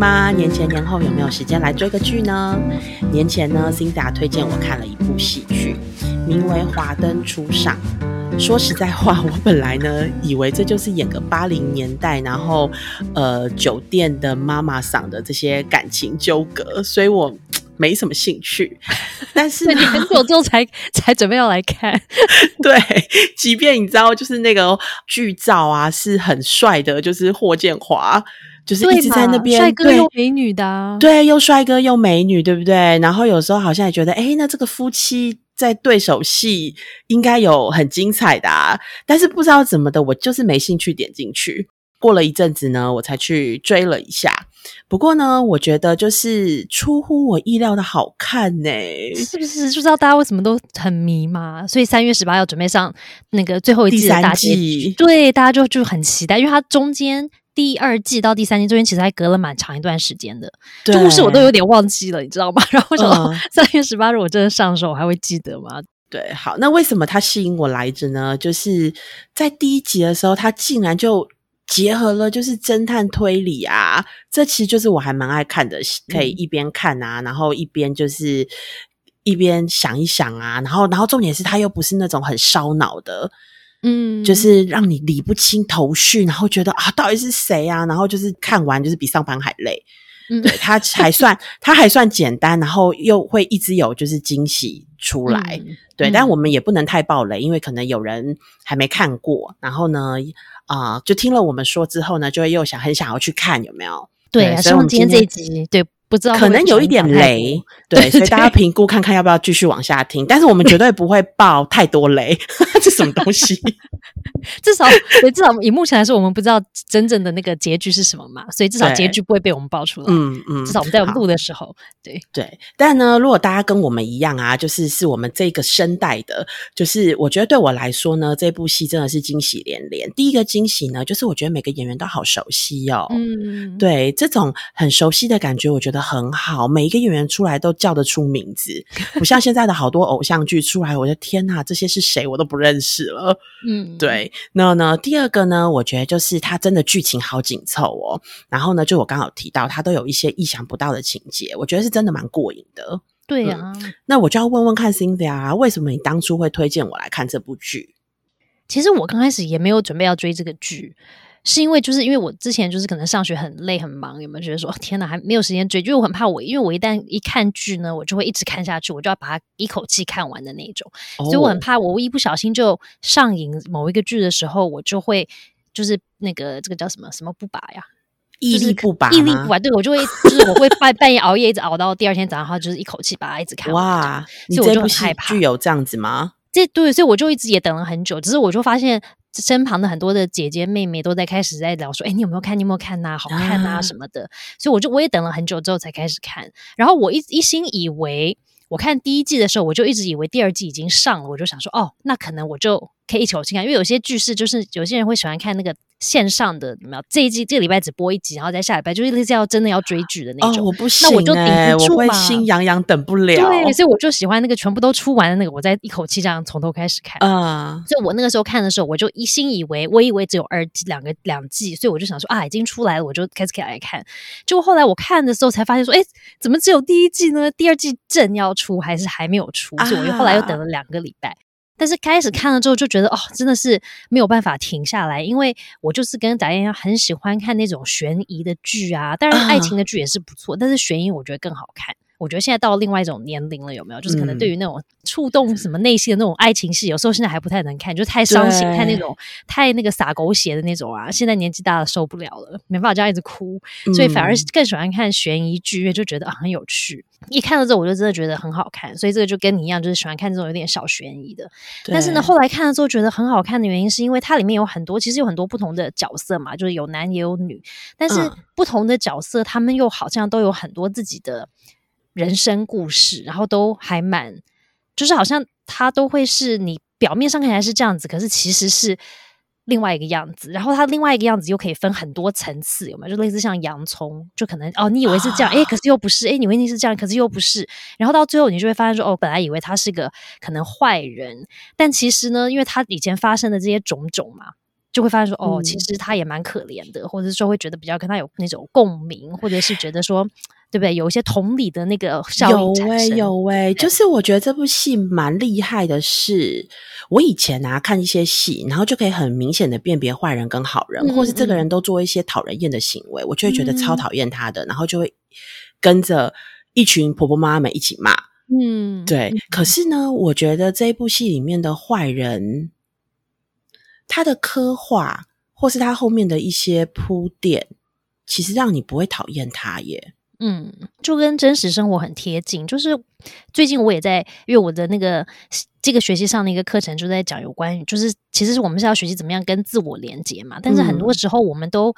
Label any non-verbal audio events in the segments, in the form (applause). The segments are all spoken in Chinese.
吗？年前年后有没有时间来追个剧呢？年前呢，Cinda 推荐我看了一部戏剧，名为《华灯初上》。说实在话，我本来呢以为这就是演个八零年代，然后呃酒店的妈妈嗓的这些感情纠葛，所以我没什么兴趣。(laughs) 但是你很久之后才才准备要来看，(laughs) 对，即便你知道，就是那个剧照啊是很帅的，就是霍建华。就是一直在那边，帅哥又美女的，对，又帅哥又美女，对不对？然后有时候好像也觉得，哎，那这个夫妻在对手戏应该有很精彩的，啊，但是不知道怎么的，我就是没兴趣点进去。过了一阵子呢，我才去追了一下。不过呢，我觉得就是出乎我意料的好看呢，是不是？不知道大家为什么都很迷嘛？所以三月十八要准备上那个最后一季的大季，对，大家就就很期待，因为它中间。第二季到第三季中间，其实还隔了蛮长一段时间的，故事我都有点忘记了，你知道吗？(laughs) 然后想到三月十八日我真的上的时候，我还会记得吗？对，好，那为什么它吸引我来着呢？就是在第一集的时候，它竟然就结合了就是侦探推理啊，这其实就是我还蛮爱看的，可以一边看啊，然后一边就是一边想一想啊，然后然后重点是它又不是那种很烧脑的。嗯，就是让你理不清头绪，然后觉得啊，到底是谁啊？然后就是看完就是比上班还累。嗯，对，它还算 (laughs) 它还算简单，然后又会一直有就是惊喜出来。对，但我们也不能太暴雷，因为可能有人还没看过。然后呢，啊，就听了我们说之后呢，就会又想很想要去看，有没有？对，希望今天这一集对。不知道可能有一点雷，对，所以大家评估看看要不要继续往下听。但是我们绝对不会爆太多雷，(laughs) 这什么东西？(laughs) 至少，至少以目前来说，我们不知道真正的那个结局是什么嘛，所以至少结局不会被我们爆出来。嗯嗯，至少我们在录的时候，对对。但呢，如果大家跟我们一样啊，就是是我们这个声带的，就是我觉得对我来说呢，这部戏真的是惊喜连连。第一个惊喜呢，就是我觉得每个演员都好熟悉哦。嗯，对，这种很熟悉的感觉，我觉得。很好，每一个演员出来都叫得出名字，(laughs) 不像现在的好多偶像剧出来，我的天呐，这些是谁我都不认识了。嗯，对。那呢，第二个呢，我觉得就是它真的剧情好紧凑哦。然后呢，就我刚好提到，它都有一些意想不到的情节，我觉得是真的蛮过瘾的。对呀，那我就要问问看 Cindy 啊，为什么你当初会推荐我来看这部剧？其实我刚开始也没有准备要追这个剧。是因为就是因为我之前就是可能上学很累很忙，有没有觉得说天哪还没有时间追？就我很怕我，因为我一旦一看剧呢，我就会一直看下去，我就要把它一口气看完的那种。所以我很怕我一不小心就上瘾某一个剧的时候，我就会就是那个这个叫什么什么不拔呀，毅力不拔，毅力不拔。对我就会就是我会半半夜熬夜一直熬到第二天早上，然后就是一口气把它一直看完。哇，你这部戏剧有这样子吗？这对，所以我就一直也等了很久，只是我就发现。身旁的很多的姐姐妹妹都在开始在聊说：“哎，你有没有看？你有没有看呐？好看呐什么的。”所以我就我也等了很久之后才开始看。然后我一一心以为，我看第一季的时候，我就一直以为第二季已经上了，我就想说：“哦，那可能我就可以一口气看。”因为有些剧是就是有些人会喜欢看那个。线上的有没有这一季这个礼拜只播一集，然后在下礼拜就是类似要真的要追剧的那种。我不行，那我就顶不住嘛，心痒痒等不了。对，所以我就喜欢那个全部都出完的那个，我再一口气这样从头开始看。啊，所以我那个时候看的时候，我就一心以为，我以为只有二季两个两季，所以我就想说啊，已经出来了，我就开始起来看。结果后来我看的时候才发现说，哎，怎么只有第一季呢？第二季正要出还是还没有出？所以我又后来又等了两个礼拜。但是开始看了之后就觉得哦，真的是没有办法停下来，因为我就是跟达燕一样，很喜欢看那种悬疑的剧啊。当然，爱情的剧也是不错，但是悬疑我觉得更好看。我觉得现在到另外一种年龄了，有没有？就是可能对于那种触动什么内心的那种爱情戏，有时候现在还不太能看，就太伤心，太那种太那个洒狗血的那种啊。现在年纪大了受不了了，没办法这样一直哭，所以反而更喜欢看悬疑剧，就觉得很有趣。一看到这，我就真的觉得很好看。所以这个就跟你一样，就是喜欢看这种有点小悬疑的。但是呢，后来看了之后觉得很好看的原因，是因为它里面有很多其实有很多不同的角色嘛，就是有男也有女，但是不同的角色他们又好像都有很多自己的。人生故事，然后都还蛮，就是好像他都会是你表面上看起来是这样子，可是其实是另外一个样子。然后他另外一个样子又可以分很多层次，有没有？就类似像洋葱，就可能哦，你以为是这样，哎，可是又不是，哎，你以为你是这样，可是又不是。然后到最后，你就会发现说，哦，本来以为他是个可能坏人，但其实呢，因为他以前发生的这些种种嘛。就会发现说，哦，其实他也蛮可怜的，或者说会觉得比较跟他有那种共鸣，或者是觉得说，对不对？有一些同理的那个效应有哎，有哎，就是我觉得这部戏蛮厉害的，是我以前啊看一些戏，然后就可以很明显的辨别坏人跟好人，或是这个人都做一些讨人厌的行为，我就会觉得超讨厌他的，然后就会跟着一群婆婆妈妈们一起骂。嗯，对。可是呢，我觉得这一部戏里面的坏人。他的刻画，或是他后面的一些铺垫，其实让你不会讨厌他耶。嗯，就跟真实生活很贴近。就是最近我也在，因为我的那个这个学期上的一个课程就在讲有关于，就是其实我们是要学习怎么样跟自我连接嘛。但是很多时候我们都。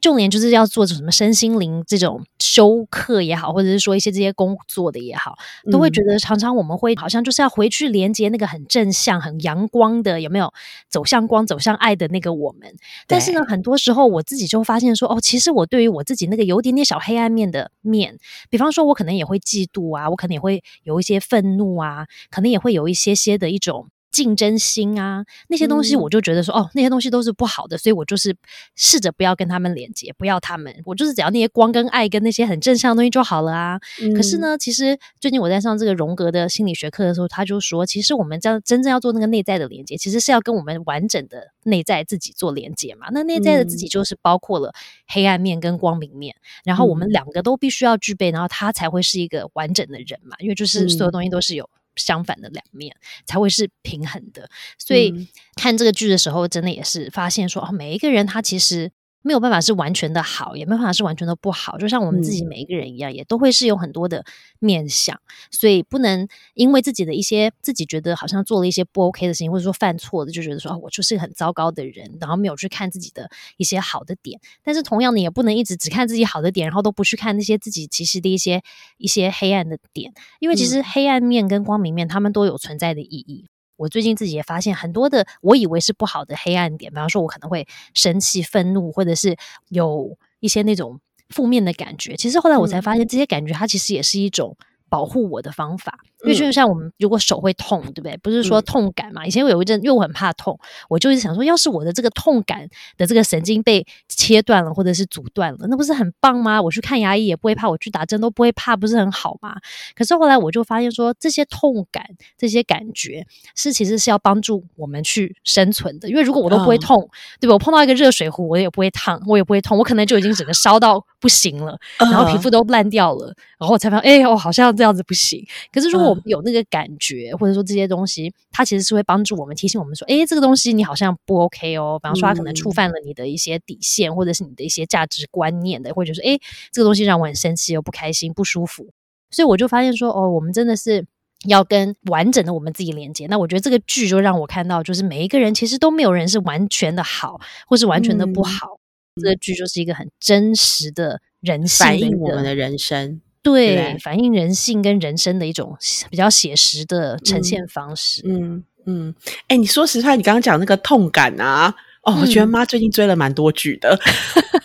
就连就是要做什么身心灵这种修课也好，或者是说一些这些工作的也好，都会觉得常常我们会好像就是要回去连接那个很正向、很阳光的，有没有走向光、走向爱的那个我们？但是呢，很多时候我自己就发现说，哦，其实我对于我自己那个有点点小黑暗面的面，比方说，我可能也会嫉妒啊，我可能也会有一些愤怒啊，可能也会有一些些的一种。竞争心啊，那些东西我就觉得说，哦，那些东西都是不好的，所以我就是试着不要跟他们连接，不要他们，我就是只要那些光跟爱跟那些很正向的东西就好了啊。可是呢，其实最近我在上这个荣格的心理学课的时候，他就说，其实我们真真正要做那个内在的连接，其实是要跟我们完整的内在自己做连接嘛。那内在的自己就是包括了黑暗面跟光明面，然后我们两个都必须要具备，然后他才会是一个完整的人嘛。因为就是所有东西都是有。相反的两面才会是平衡的，所以看这个剧的时候，真的也是发现说，哦，每一个人他其实。没有办法是完全的好，也没有办法是完全的不好。就像我们自己每一个人一样，也都会是有很多的面相，所以不能因为自己的一些自己觉得好像做了一些不 OK 的事情，或者说犯错的，就觉得说啊，我就是很糟糕的人，然后没有去看自己的一些好的点。但是同样的，也不能一直只看自己好的点，然后都不去看那些自己其实的一些一些黑暗的点，因为其实黑暗面跟光明面，他们都有存在的意义。我最近自己也发现很多的，我以为是不好的黑暗点，比方说，我可能会生气、愤怒，或者是有一些那种负面的感觉。其实后来我才发现，这些感觉它其实也是一种。保护我的方法，因为就像我们如果手会痛，对不对？不是说痛感嘛？以前我有一阵，因为我很怕痛，我就一直想说，要是我的这个痛感的这个神经被切断了，或者是阻断了，那不是很棒吗？我去看牙医也不会怕，我去打针都不会怕，不是很好吗？可是后来我就发现说，这些痛感、这些感觉是其实是要帮助我们去生存的。因为如果我都不会痛，对吧？我碰到一个热水壶，我也不会烫，我也不会痛，我可能就已经整个烧到不行了，然后皮肤都烂掉了，然后我才发现，哎，我好像。这样子不行。可是如果我们有那个感觉，或者说这些东西，它其实是会帮助我们提醒我们说：“哎，这个东西你好像不 OK 哦。”比方说，它可能触犯了你的一些底线，或者是你的一些价值观念的，或者是哎，这个东西让我很生气、又不开心、不舒服。所以我就发现说：“哦，我们真的是要跟完整的我们自己连接。”那我觉得这个剧就让我看到，就是每一个人其实都没有人是完全的好，或是完全的不好。这个剧就是一个很真实的人性，反映我们的人生。对，反映人性跟人生的一种比较写实的呈现方式。嗯嗯，哎，你说实话，你刚刚讲那个痛感啊，哦，我觉得妈最近追了蛮多剧的。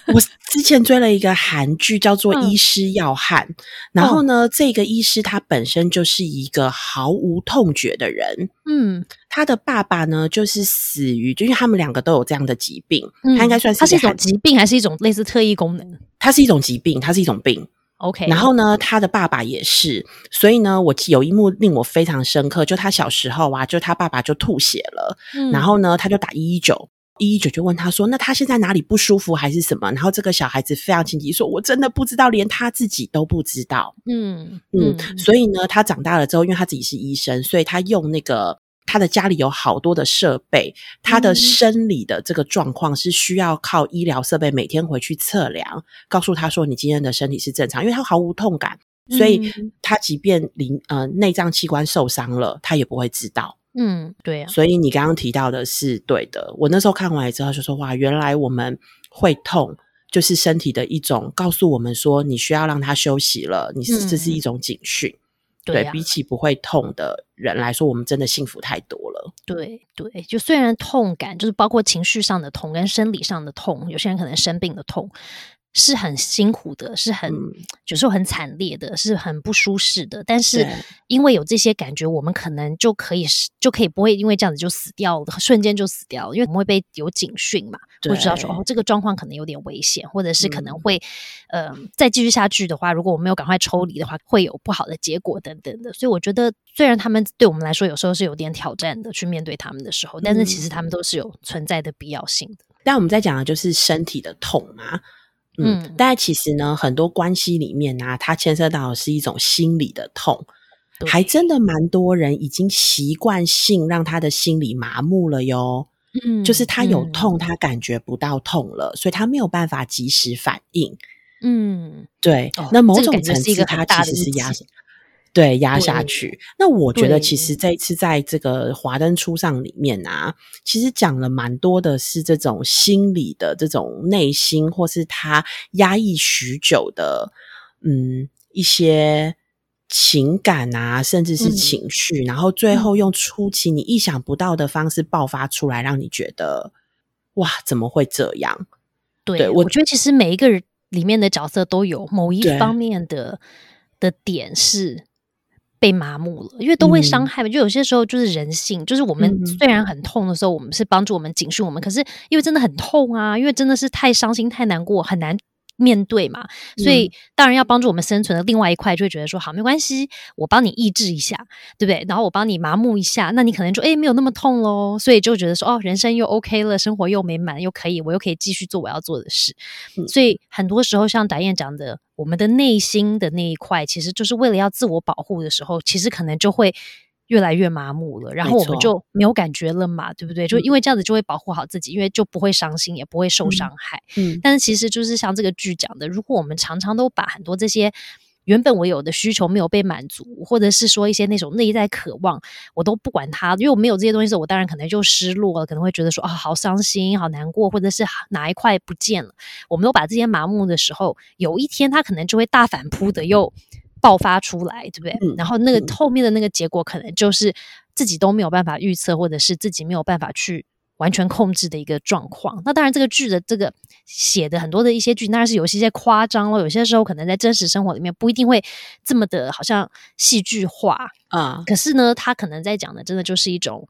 我之前追了一个韩剧，叫做《医师要汉》，然后呢，这个医师他本身就是一个毫无痛觉的人。嗯，他的爸爸呢，就是死于，就因为他们两个都有这样的疾病，嗯他应该算是他是一种疾病，还是一种类似特异功能？它是一种疾病，它是一种病。OK，然后呢，他的爸爸也是，所以呢，我有一幕令我非常深刻，就他小时候啊，就他爸爸就吐血了，然后呢，他就打一一九，一一九就问他说：“那他现在哪里不舒服还是什么？”然后这个小孩子非常紧急说：“我真的不知道，连他自己都不知道。”嗯嗯，所以呢，他长大了之后，因为他自己是医生，所以他用那个。他的家里有好多的设备，他的生理的这个状况是需要靠医疗设备每天回去测量，告诉他说你今天的身体是正常，因为他毫无痛感，所以他即便灵呃内脏器官受伤了，他也不会知道。嗯，对啊。所以你刚刚提到的是对的。我那时候看完之后就说哇，原来我们会痛，就是身体的一种告诉我们说你需要让它休息了，你是这是一种警讯。对比起不会痛的人来说，我们真的幸福太多了。对对，就虽然痛感就是包括情绪上的痛跟生理上的痛，有些人可能生病的痛，是很辛苦的，是很有时候很惨烈的，是很不舒适的。但是因为有这些感觉，我们可能就可以就可以不会因为这样子就死掉了，瞬间就死掉了。因为我们会被有警讯嘛，会知道说哦，这个状况可能有点危险，或者是可能会呃再继续下去的话，如果我没有赶快抽离的话，会有不好的结果等等的。所以我觉得，虽然他们对我们来说有时候是有点挑战的，去面对他们的时候，但是其实他们都是有存在的必要性的。但我们在讲的就是身体的痛嘛。嗯，但其实呢，很多关系里面呢，它牵涉到的是一种心理的痛，还真的蛮多人已经习惯性让他的心理麻木了哟。嗯，就是他有痛，他感觉不到痛了，所以他没有办法及时反应。嗯，对，那某种层次他其实是压。对，压下去。那我觉得，其实这一次在这个华灯初上里面啊，其实讲了蛮多的是这种心理的这种内心，或是他压抑许久的，嗯，一些情感啊，甚至是情绪，然后最后用出奇你意想不到的方式爆发出来，让你觉得哇，怎么会这样？对，我觉得其实每一个人里面的角色都有某一方面的的点是。被麻木了，因为都会伤害嘛。就有些时候就是人性，就是我们虽然很痛的时候，我们是帮助我们警示我们，可是因为真的很痛啊，因为真的是太伤心、太难过，很难面对嘛。所以当然要帮助我们生存的另外一块，就会觉得说好没关系，我帮你抑制一下，对不对？然后我帮你麻木一下，那你可能就哎没有那么痛喽。所以就觉得说哦，人生又 OK 了，生活又美满，又可以我又可以继续做我要做的事。所以很多时候像达燕讲的。我们的内心的那一块，其实就是为了要自我保护的时候，其实可能就会越来越麻木了，然后我们就没有感觉了嘛，对不对？就因为这样子就会保护好自己，因为就不会伤心，也不会受伤害。嗯，但是其实就是像这个剧讲的，如果我们常常都把很多这些。原本我有的需求没有被满足，或者是说一些那种内在渴望，我都不管它，因为我没有这些东西的时候，我当然可能就失落了，可能会觉得说啊，好伤心，好难过，或者是哪一块不见了。我们都把这些麻木的时候，有一天它可能就会大反扑的又爆发出来，对不对？然后那个后面的那个结果，可能就是自己都没有办法预测，或者是自己没有办法去。完全控制的一个状况。那当然，这个剧的这个写的很多的一些剧，当然是有一些夸张了。有些时候可能在真实生活里面不一定会这么的，好像戏剧化啊。可是呢，他可能在讲的，真的就是一种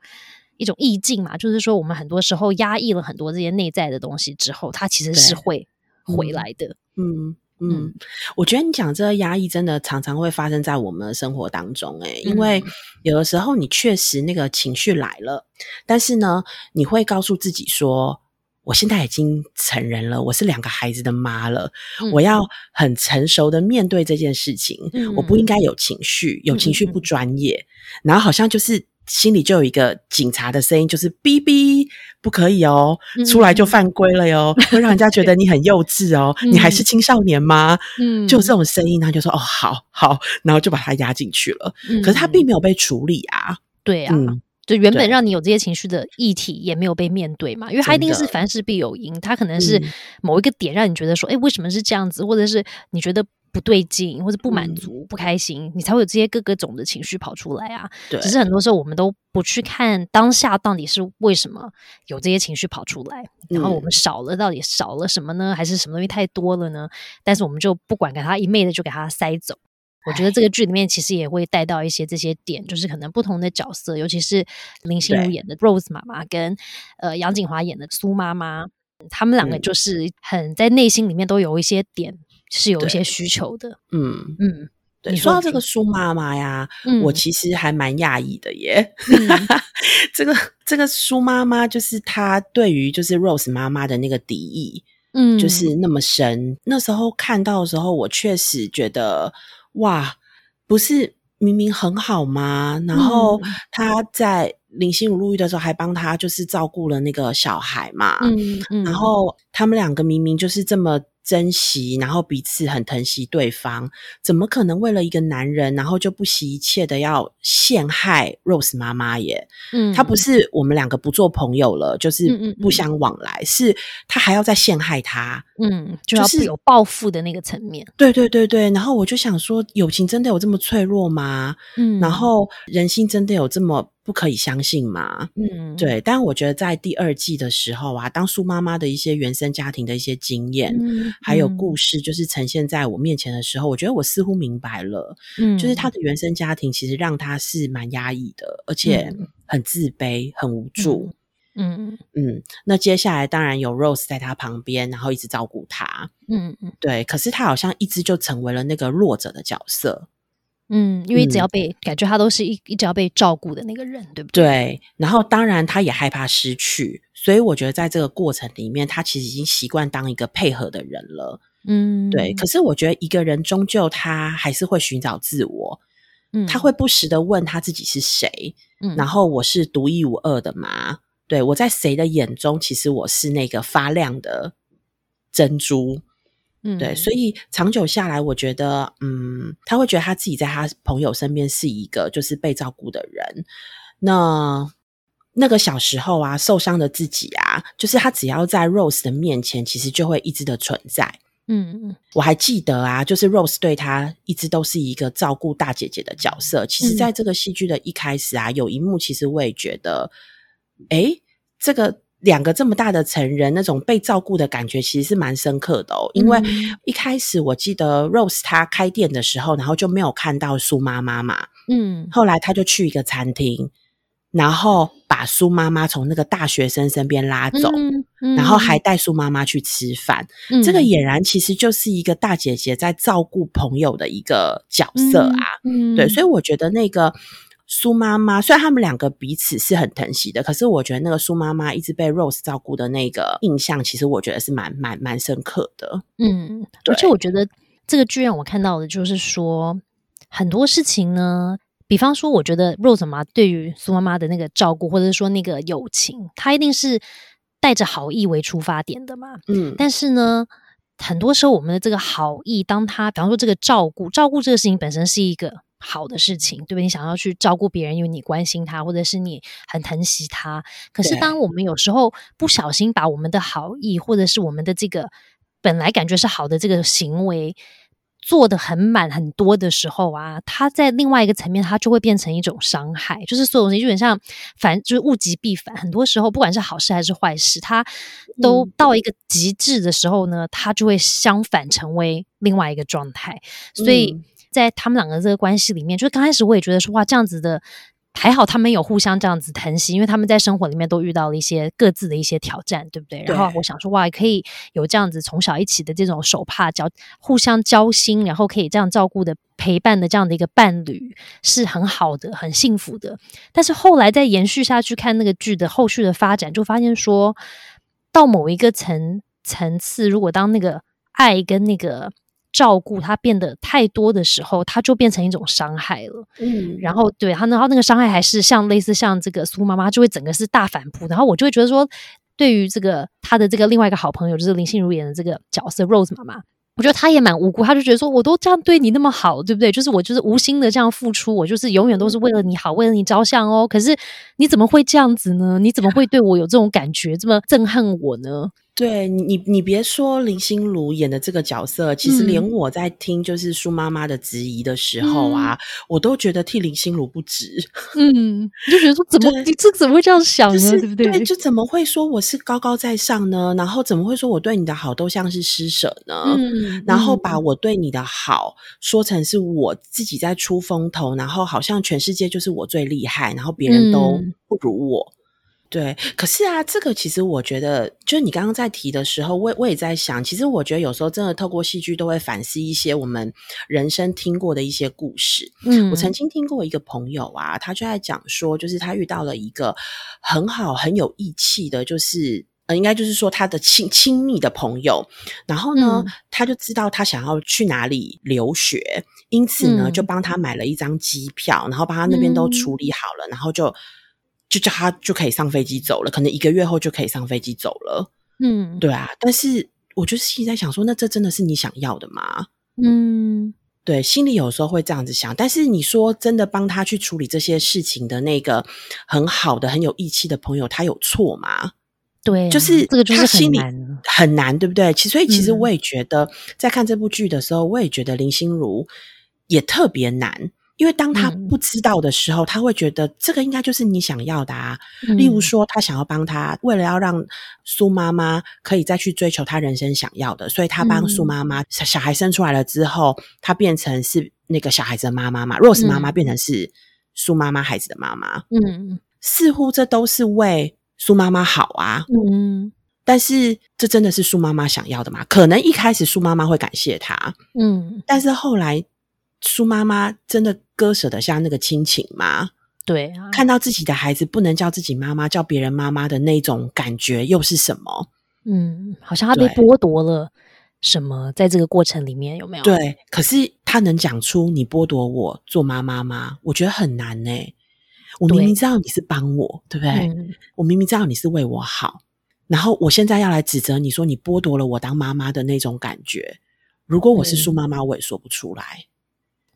一种意境嘛。就是说，我们很多时候压抑了很多这些内在的东西之后，它其实是会回来的。嗯。嗯，我觉得你讲这个压抑真的常常会发生在我们的生活当中，诶，因为有的时候你确实那个情绪来了，但是呢，你会告诉自己说，我现在已经成人了，我是两个孩子的妈了，我要很成熟的面对这件事情，我不应该有情绪，有情绪不专业，然后好像就是。心里就有一个警察的声音，就是“哔哔，不可以哦，出来就犯规了哟，(laughs) 会让人家觉得你很幼稚哦，你还是青少年吗？”嗯，就这种声音，他就说：“哦，好好。”然后就把他压进去了。可是他并没有被处理啊。对啊，就原本让你有这些情绪的议题也没有被面对嘛，因为他一定是凡事必有因，他可能是某一个点让你觉得说：“哎，为什么是这样子？”或者是你觉得。不对劲，或者不满足、不开心，你才会有这些各个种的情绪跑出来啊。对，只是很多时候我们都不去看当下到底是为什么有这些情绪跑出来，然后我们少了到底少了什么呢？还是什么东西太多了呢？但是我们就不管，给他一昧的就给他塞走。我觉得这个剧里面其实也会带到一些这些点，就是可能不同的角色，尤其是林心如演的 Rose 妈妈跟呃杨锦华演的苏妈妈，他们两个就是很在内心里面都有一些点。是有一些需求的，嗯嗯，对。说到这个苏妈妈呀，我其实还蛮讶异的耶。(laughs) 这个这个苏妈妈，就是她对于就是 Rose 妈妈的那个敌意，嗯，就是那么深。那时候看到的时候，我确实觉得，哇，不是明明很好吗？然后她在林心如入狱的时候，还帮她就是照顾了那个小孩嘛，嗯嗯，然后他们两个明明就是这么。珍惜，然后彼此很疼惜对方，怎么可能为了一个男人，然后就不惜一切的要陷害 Rose 妈妈耶？嗯，他不是我们两个不做朋友了，就是不相往来，是他还要再陷害他，嗯，就是有报复的那个层面。对对对对，然后我就想说，友情真的有这么脆弱吗？嗯，然后人心真的有这么不可以相信嘛。嗯，对。但我觉得在第二季的时候啊，当苏妈妈的一些原生家庭的一些经验，还有故事，就是呈现在我面前的时候，我觉得我似乎明白了。嗯，就是她的原生家庭其实让她是蛮压抑的，而且很自卑、很无助。嗯嗯，那接下来当然有 Rose 在他旁边，然后一直照顾他。嗯嗯，对。可是他好像一直就成为了那个弱者的角色。嗯，因为只要被感觉他都是一一直要被照顾的那个人，对不对？对。然后当然他也害怕失去，所以我觉得在这个过程里面，他其实已经习惯当一个配合的人了。嗯，对。可是我觉得一个人终究他还是会寻找自我。嗯，他会不时的问他自己是谁。嗯，然后我是独一无二的吗？对，我在谁的眼中，其实我是那个发亮的珍珠。嗯，对，所以长久下来，我觉得，嗯，他会觉得他自己在他朋友身边是一个就是被照顾的人。那那个小时候啊，受伤的自己啊，就是他只要在 Rose 的面前，其实就会一直的存在。嗯嗯，我还记得啊，就是 Rose 对他一直都是一个照顾大姐姐的角色。其实，在这个戏剧的一开始啊，有一幕，其实我也觉得。哎，这个两个这么大的成人，那种被照顾的感觉，其实是蛮深刻的哦。因为一开始我记得 Rose 她开店的时候，然后就没有看到苏妈妈嘛。嗯，后来他就去一个餐厅，然后把苏妈妈从那个大学生身边拉走，然后还带苏妈妈去吃饭。这个俨然其实就是一个大姐姐在照顾朋友的一个角色啊。嗯，对，所以我觉得那个。苏妈妈虽然他们两个彼此是很疼惜的，可是我觉得那个苏妈妈一直被 Rose 照顾的那个印象，其实我觉得是蛮蛮蛮深刻的。嗯，而且我觉得这个剧让我看到的就是说很多事情呢，比方说，我觉得 Rose 妈对于苏妈妈的那个照顾，或者是说那个友情，她一定是带着好意为出发点的嘛。嗯，但是呢，很多时候我们的这个好意，当他比方说这个照顾，照顾这个事情本身是一个。好的事情，对不对？你想要去照顾别人，因为你关心他，或者是你很疼惜他。可是，当我们有时候不小心把我们的好意，或者是我们的这个本来感觉是好的这个行为做的很满很多的时候啊，它在另外一个层面，它就会变成一种伤害。就是所有东西，有点像反，就是物极必反。很多时候，不管是好事还是坏事，它都到一个极致的时候呢，它就会相反成为另外一个状态。所以。在他们两个这个关系里面，就是刚开始我也觉得说哇，这样子的还好，他们有互相这样子疼惜，因为他们在生活里面都遇到了一些各自的一些挑战，对不对？然后我想说哇，可以有这样子从小一起的这种手帕交互相交心，然后可以这样照顾的陪伴的这样的一个伴侣，是很好的，很幸福的。但是后来再延续下去看那个剧的后续的发展，就发现说到某一个层层次，如果当那个爱跟那个。照顾他变得太多的时候，他就变成一种伤害了。嗯，然后对他，然后那个伤害还是像类似像这个苏妈妈，就会整个是大反扑。然后我就会觉得说，对于这个他的这个另外一个好朋友，就是林心如演的这个角色 Rose 妈妈，我觉得她也蛮无辜。她就觉得说，我都这样对你那么好，对不对？就是我就是无心的这样付出，我就是永远都是为了你好，为了你着想哦。可是你怎么会这样子呢？你怎么会对我有这种感觉，这么憎恨我呢？对你，你别说林心如演的这个角色，其实连我在听就是苏妈妈的质疑的时候啊，我都觉得替林心如不值。嗯，你 (laughs) 就觉得说怎么你这怎么会这样想呢？对不对？就怎么会说我是高高在上呢？然后怎么会说我对你的好都像是施舍呢？嗯，然后把我对你的好说成是我自己在出风头，然后好像全世界就是我最厉害，然后别人都不如我。对，可是啊，这个其实我觉得，就是你刚刚在提的时候，我我也在想，其实我觉得有时候真的透过戏剧都会反思一些我们人生听过的一些故事。嗯，我曾经听过一个朋友啊，他就在讲说，就是他遇到了一个很好很有义气的，就是呃，应该就是说他的亲亲密的朋友，然后呢，他就知道他想要去哪里留学，因此呢，就帮他买了一张机票，然后帮他那边都处理好了，然后就。就叫他就可以上飞机走了，可能一个月后就可以上飞机走了。嗯，对啊。但是我就心里在想说，那这真的是你想要的吗？嗯，对，心里有时候会这样子想。但是你说真的，帮他去处理这些事情的那个很好的、很有义气的朋友，他有错吗？对，就是这个就是很难，很难，对不对？其所以其实我也觉得，在看这部剧的时候，我也觉得林心如也特别难。因为当他不知道的时候，他会觉得这个应该就是你想要的啊。例如说，他想要帮他，为了要让苏妈妈可以再去追求他人生想要的，所以他帮苏妈妈小孩生出来了之后，他变成是那个小孩子的妈妈嘛，Rose 妈妈变成是苏妈妈孩子的妈妈。嗯，似乎这都是为苏妈妈好啊。嗯，但是这真的是苏妈妈想要的吗？可能一开始苏妈妈会感谢他，嗯，但是后来。苏妈妈真的割舍得下那个亲情吗？对，看到自己的孩子不能叫自己妈妈，叫别人妈妈的那种感觉又是什么？嗯，好像他被剥夺了什么，在这个过程里面有没有？对，可是他能讲出你剥夺我做妈妈吗？我觉得很难呢。我明明知道你是帮我，对不对？我明明知道你是为我好，然后我现在要来指责你说你剥夺了我当妈妈的那种感觉。如果我是苏妈妈，我也说不出来。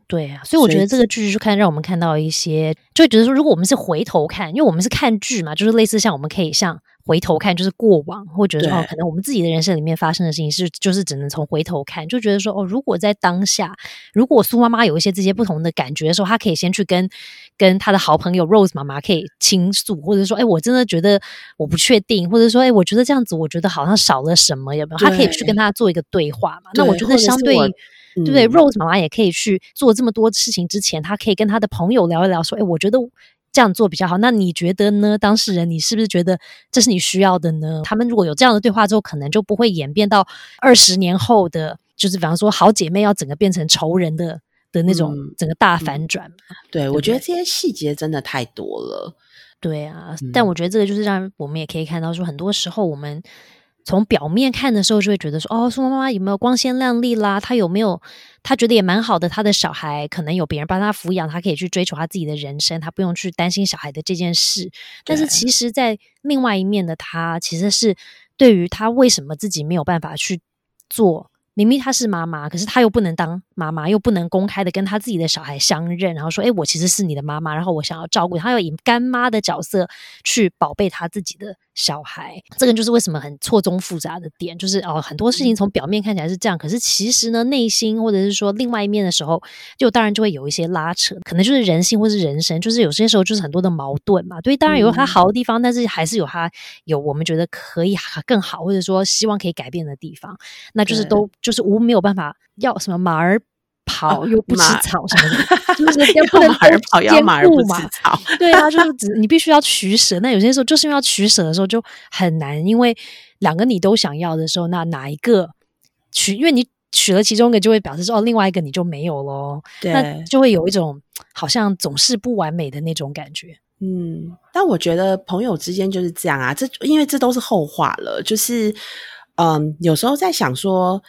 对啊，所以我觉得这个剧就看让我们看到一些，就会觉得说，如果我们是回头看，因为我们是看剧嘛，就是类似像我们可以像回头看，就是过往，或者说哦，可能我们自己的人生里面发生的事情是，就是只能从回头看，就觉得说哦，如果在当下，如果苏妈妈有一些这些不同的感觉的时候，她可以先去跟跟她的好朋友 Rose 妈妈可以倾诉，或者说，哎，我真的觉得我不确定，或者说，哎，我觉得这样子，我觉得好像少了什么，有没有？她可以去跟她做一个对话嘛？那我觉得相对。对不对？Rose 妈妈也可以去做这么多事情之前，她可以跟她的朋友聊一聊，说：“哎，我觉得这样做比较好。那你觉得呢？当事人，你是不是觉得这是你需要的呢？”他们如果有这样的对话之后，可能就不会演变到二十年后的，就是比方说好姐妹要整个变成仇人的的那种整个大反转。对，我觉得这些细节真的太多了。对啊，但我觉得这个就是让我们也可以看到，说很多时候我们。从表面看的时候，就会觉得说，哦，苏妈妈有没有光鲜亮丽啦？她有没有？她觉得也蛮好的。她的小孩可能有别人帮她抚养，她可以去追求她自己的人生，她不用去担心小孩的这件事。但是，其实，在另外一面的她，其实是对于她为什么自己没有办法去做。明明她是妈妈，可是她又不能当妈妈，又不能公开的跟他自己的小孩相认，然后说：“哎，我其实是你的妈妈，然后我想要照顾他，要以干妈的角色去宝贝他自己的小孩。”这个就是为什么很错综复杂的点，就是哦，很多事情从表面看起来是这样，可是其实呢，内心或者是说另外一面的时候，就当然就会有一些拉扯，可能就是人性或是人生，就是有些时候就是很多的矛盾嘛。对，当然有它好的地方，但是还是有它有我们觉得可以更好，或者说希望可以改变的地方，那就是都。就是无没有办法要什么马儿跑又不吃草什么的，就是 (laughs) 要不能跑要马而不吃草。对啊，就是只你必须要取舍。那有些时候就是因为要取舍的时候就很难，因为两个你都想要的时候，那哪一个取？因为你取了其中一个，就会表示说哦，另外一个你就没有喽。那就会有一种好像总是不完美的那种感觉。嗯，但我觉得朋友之间就是这样啊，这因为这都是后话了。就是嗯，有时候在想说。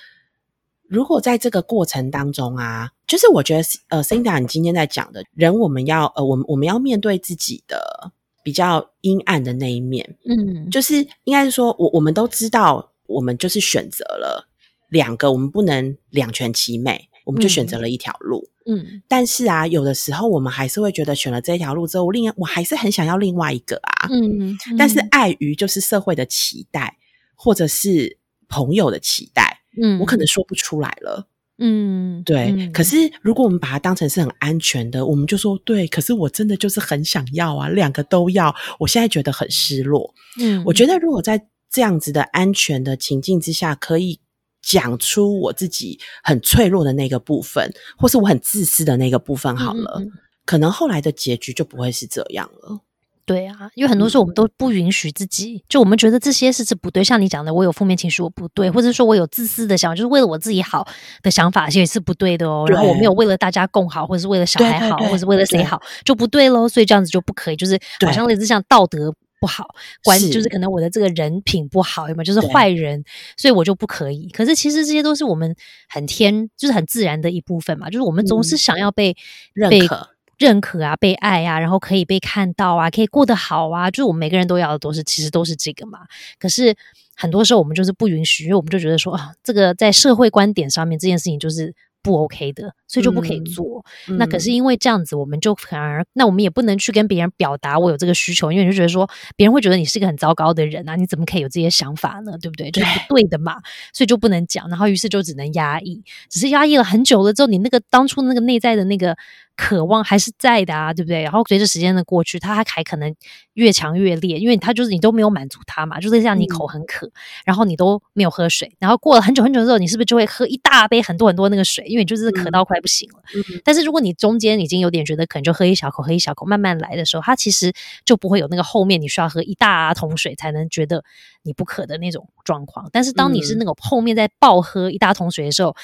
如果在这个过程当中啊，就是我觉得呃，Cinda 你今天在讲的人，我们要呃，我们我们要面对自己的比较阴暗的那一面，嗯，就是应该是说，我我们都知道，我们就是选择了两个，我们不能两全其美，我们就选择了一条路，嗯，但是啊，有的时候我们还是会觉得选了这一条路之后，另外我还是很想要另外一个啊，嗯，但是碍于就是社会的期待，或者是朋友的期待。嗯，我可能说不出来了。嗯，对。可是如果我们把它当成是很安全的，我们就说对。可是我真的就是很想要啊，两个都要。我现在觉得很失落。嗯，我觉得如果在这样子的安全的情境之下，可以讲出我自己很脆弱的那个部分，或是我很自私的那个部分，好了，可能后来的结局就不会是这样了。对啊，因为很多时候我们都不允许自己，就我们觉得这些事是不对。像你讲的，我有负面情绪，我不对，或者说我有自私的想法，就是为了我自己好的想法，也是不对的哦。然后我没有为了大家共好，或者是为了小孩好，或者是为了谁好，就不对喽。所以这样子就不可以，就是好像类似像道德不好，关就是可能我的这个人品不好，有没有？就是坏人，所以我就不可以。可是其实这些都是我们很天，就是很自然的一部分嘛。就是我们总是想要被认可。认可啊，被爱啊，然后可以被看到啊，可以过得好啊，就是我们每个人都要的都是，其实都是这个嘛。可是很多时候我们就是不允许，因为我们就觉得说啊，这个在社会观点上面这件事情就是不 OK 的，所以就不可以做。那可是因为这样子，我们就反而那我们也不能去跟别人表达我有这个需求，因为你就觉得说别人会觉得你是一个很糟糕的人啊，你怎么可以有这些想法呢？对不对？就是不对的嘛，所以就不能讲，然后于是就只能压抑，只是压抑了很久了之后，你那个当初那个内在的那个。渴望还是在的啊，对不对？然后随着时间的过去，他还可能越强越烈，因为他就是你都没有满足他嘛，就是像你口很渴，然后你都没有喝水，然后过了很久很久之后，你是不是就会喝一大杯很多很多那个水？因为你就是渴到快不行了。但是如果你中间已经有点觉得可能就喝一小口，喝一小口，慢慢来的时候，它其实就不会有那个后面你需要喝一大桶水才能觉得你不渴的那种状况。但是当你是那种后面在暴喝一大桶水的时候，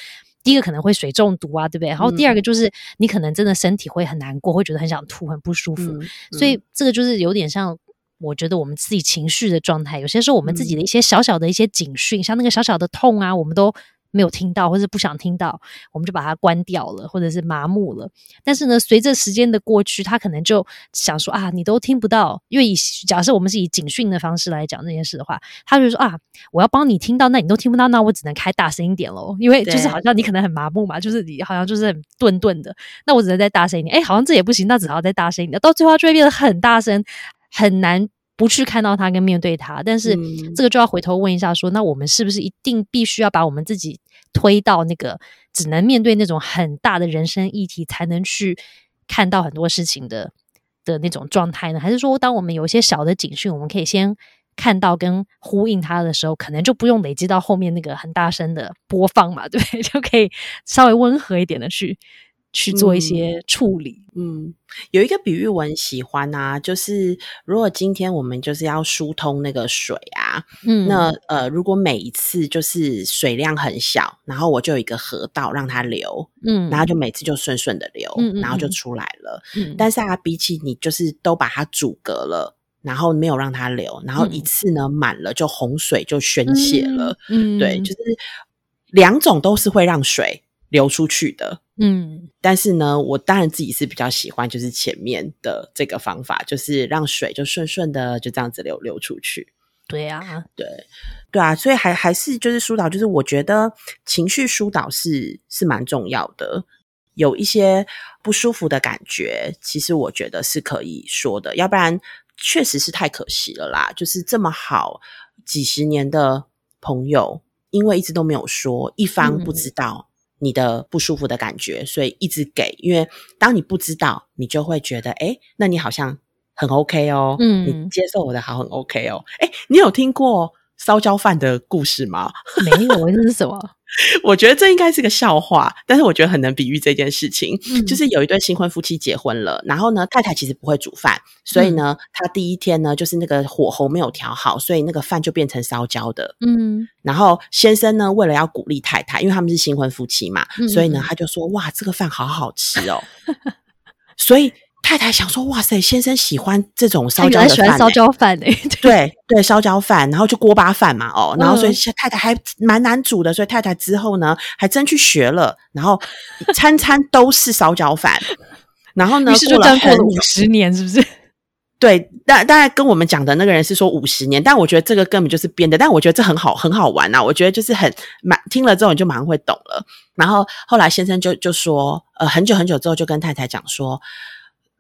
第一个可能会水中毒啊，对不对？然后第二个就是你可能真的身体会很难过，会觉得很想吐，很不舒服。所以这个就是有点像，我觉得我们自己情绪的状态，有些时候我们自己的一些小小的一些警讯，像那个小小的痛啊，我们都。没有听到，或是不想听到，我们就把它关掉了，或者是麻木了。但是呢，随着时间的过去，他可能就想说啊，你都听不到。因为以假设我们是以警讯的方式来讲这件事的话，他就说啊，我要帮你听到，那你都听不到，那我只能开大声一点喽。因为就是好像你可能很麻木嘛，就是你好像就是很顿顿的，那我只能再大声一点。哎，好像这也不行，那只好再大声一点。到最后就会变得很大声，很难。不去看到他跟面对他，但是这个就要回头问一下，说那我们是不是一定必须要把我们自己推到那个只能面对那种很大的人生议题，才能去看到很多事情的的那种状态呢？还是说，当我们有一些小的警讯，我们可以先看到跟呼应他的时候，可能就不用累积到后面那个很大声的播放嘛？对，(laughs) 就可以稍微温和一点的去。去做一些处理。嗯，有一个比喻我很喜欢啊，就是如果今天我们就是要疏通那个水啊，嗯，那呃，如果每一次就是水量很小，然后我就有一个河道让它流，嗯，然后就每次就顺顺的流，嗯然后就出来了。嗯，但是啊，比起你就是都把它阻隔了，然后没有让它流，然后一次呢满了就洪水就宣泄了。嗯，对，就是两种都是会让水。流出去的，嗯，但是呢，我当然自己是比较喜欢，就是前面的这个方法，就是让水就顺顺的就这样子流流出去。对啊，对，对啊，所以还还是就是疏导，就是我觉得情绪疏导是是蛮重要的。有一些不舒服的感觉，其实我觉得是可以说的，要不然确实是太可惜了啦。就是这么好几十年的朋友，因为一直都没有说，一方不知道。你的不舒服的感觉，所以一直给，因为当你不知道，你就会觉得，哎，那你好像很 OK 哦，嗯，你接受我的好很 OK 哦，哎，你有听过烧焦饭的故事吗？没有，这是什么？(laughs) 我觉得这应该是个笑话，但是我觉得很能比喻这件事情。就是有一对新婚夫妻结婚了，然后呢，太太其实不会煮饭，所以呢，他第一天呢，就是那个火候没有调好，所以那个饭就变成烧焦的。嗯，然后先生呢，为了要鼓励太太，因为他们是新婚夫妻嘛，所以呢，他就说：“哇，这个饭好好吃哦。(laughs) ”所以。太太想说：“哇塞，先生喜欢这种烧焦的饭，烧焦饭哎，对对，烧焦饭，然后就锅巴饭嘛，哦，然后所以太太还蛮难煮的，所以太太之后呢，还真去学了，然后餐餐都是烧焦饭，(laughs) 然后呢，过了过了五十年，是不是？对，但大概跟我们讲的那个人是说五十年，但我觉得这个根本就是编的，但我觉得这很好，很好玩呐，我觉得就是很蛮听了之后你就马上会懂了。然后后来先生就就说，呃，很久很久之后就跟太太讲说。”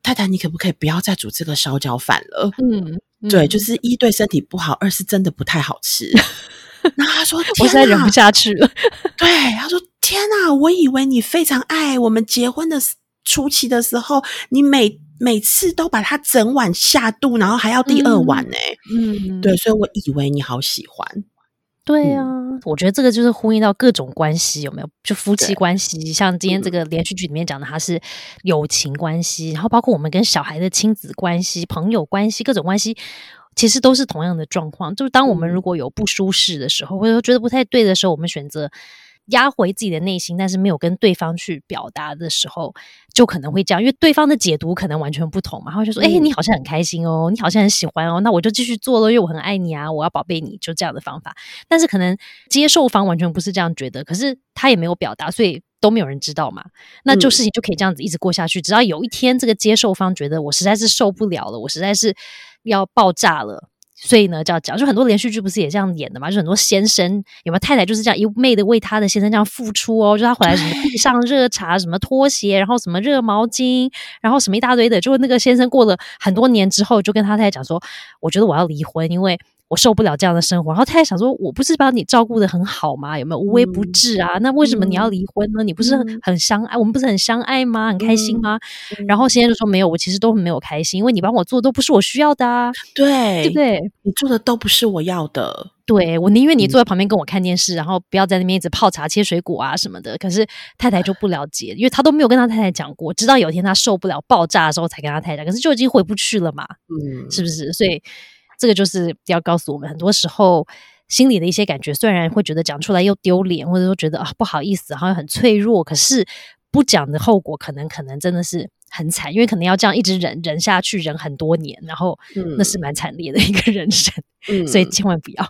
太太，你可不可以不要再煮这个烧焦饭了？嗯，对，就是一对身体不好，二是真的不太好吃。(laughs) 那他说：“我在忍不下去了。”对，他说：“天哪，我以为你非常爱我们结婚的初期的时候，你每每次都把它整碗下肚，然后还要第二碗呢。”嗯，对，所以我以为你好喜欢。对啊，我觉得这个就是呼应到各种关系，有没有？就夫妻关系，像今天这个连续剧里面讲的，它是友情关系，然后包括我们跟小孩的亲子关系、朋友关系，各种关系，其实都是同样的状况。就是当我们如果有不舒适的时候，或者说觉得不太对的时候，我们选择。压回自己的内心，但是没有跟对方去表达的时候，就可能会这样，因为对方的解读可能完全不同嘛。然后就说：“哎，你好像很开心哦，你好像很喜欢哦，那我就继续做了，因为我很爱你啊，我要宝贝你，就这样的方法。”但是可能接受方完全不是这样觉得，可是他也没有表达，所以都没有人知道嘛。那就事情就可以这样子一直过下去，直到有一天这个接受方觉得我实在是受不了了，我实在是要爆炸了。所以呢，就要讲，就很多连续剧不是也这样演的嘛？就很多先生有没有太太就是这样一昧的为他的先生这样付出哦，就他回来什么递上热茶，什么拖鞋，然后什么热毛巾，然后什么一大堆的。就那个先生过了很多年之后，就跟他太太讲说：“我觉得我要离婚，因为我受不了这样的生活。然后太太想说，我不是把你照顾的很好吗？有没有无微不至啊？那为什么你要离婚呢？你不是很很相爱？我们不是很相爱吗？很开心吗？然后现在就说没有，我其实都没有开心，因为你帮我做都不是我需要的啊，对对不对？你做的都不是我要的。对我宁愿你坐在旁边跟我看电视，然后不要在那边一直泡茶、切水果啊什么的。可是太太就不了解，因为他都没有跟他太太讲过，直到有一天他受不了爆炸的时候才跟他太太。可是就已经回不去了嘛，嗯，是不是？所以这个就是要告诉我们，很多时候心里的一些感觉，虽然会觉得讲出来又丢脸，或者说觉得啊不好意思，好像很脆弱，可是不讲的后果可能可能真的是很惨，因为可能要这样一直忍忍下去，忍很多年，然后那是蛮惨烈的一个人生，所以千万不要。